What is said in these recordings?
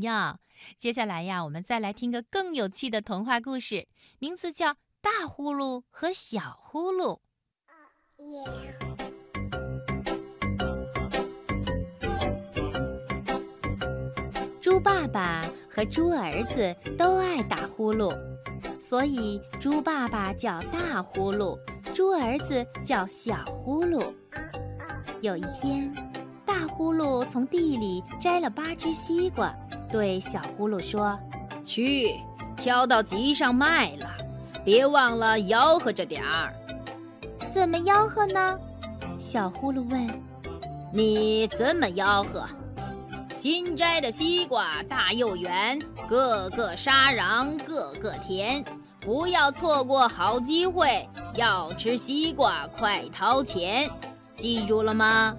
朋友。接下来呀，我们再来听个更有趣的童话故事，名字叫《大呼噜和小呼噜》。猪爸爸和猪儿子都爱打呼噜，所以猪爸爸叫大呼噜，猪儿子叫小呼噜。有一天，大呼噜从地里摘了八只西瓜，对小呼噜说：“去，挑到集上卖了，别忘了吆喝着点儿。”“怎么吆喝呢？”小呼噜问。“你怎么吆喝？”新摘的西瓜大又圆，个个沙瓤，个个甜。不要错过好机会，要吃西瓜快掏钱，记住了吗？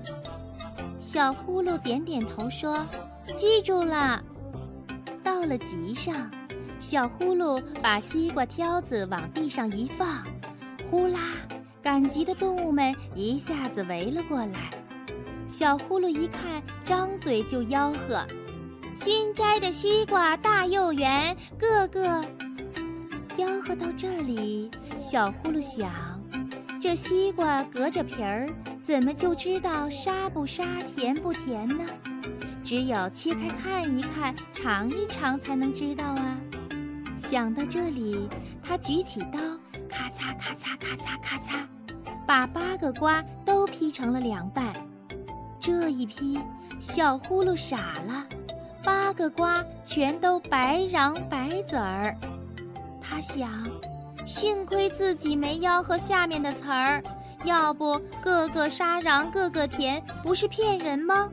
小呼噜点点头说：“记住了。”到了集上，小呼噜把西瓜挑子往地上一放，呼啦，赶集的动物们一下子围了过来。小呼噜一看，张嘴就吆喝：“新摘的西瓜大又圆，个个……”吆喝到这里，小呼噜想：这西瓜隔着皮儿，怎么就知道沙不沙、甜不甜呢？只有切开看一看、尝一尝，才能知道啊！想到这里，他举起刀，咔嚓咔嚓咔嚓咔嚓，把八个瓜都劈成了两半。这一劈，小呼噜傻了，八个瓜全都白瓤白籽儿。他想，幸亏自己没吆喝下面的词儿，要不个个沙瓤个个甜，不是骗人吗？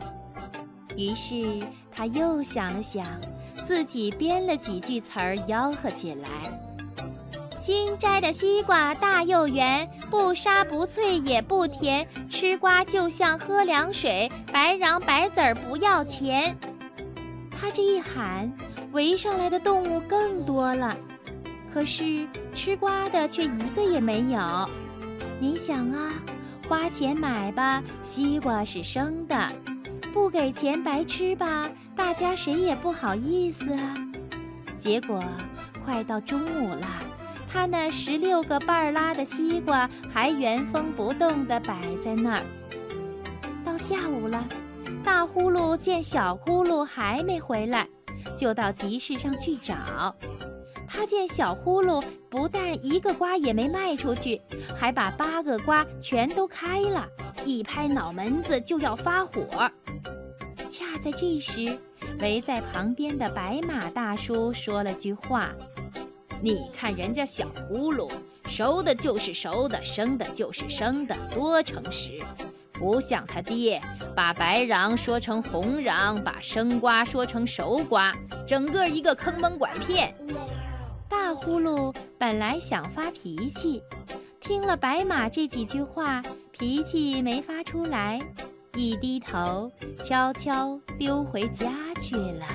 于是他又想了想，自己编了几句词儿吆喝起来。新摘的西瓜大又圆，不沙不脆也不甜，吃瓜就像喝凉水，白瓤白籽儿不要钱。他这一喊，围上来的动物更多了，可是吃瓜的却一个也没有。你想啊，花钱买吧，西瓜是生的；不给钱白吃吧，大家谁也不好意思啊。结果快到中午了。他那十六个半拉的西瓜还原封不动地摆在那儿。到下午了，大呼噜见小呼噜还没回来，就到集市上去找。他见小呼噜不但一个瓜也没卖出去，还把八个瓜全都开了，一拍脑门子就要发火。恰在这时，围在旁边的白马大叔说了句话。你看人家小呼噜，熟的就是熟的，生的就是生的，多诚实，不像他爹，把白瓤说成红瓤，把生瓜说成熟瓜，整个一个坑蒙拐骗。大呼噜本来想发脾气，听了白马这几句话，脾气没发出来，一低头，悄悄溜回家去了。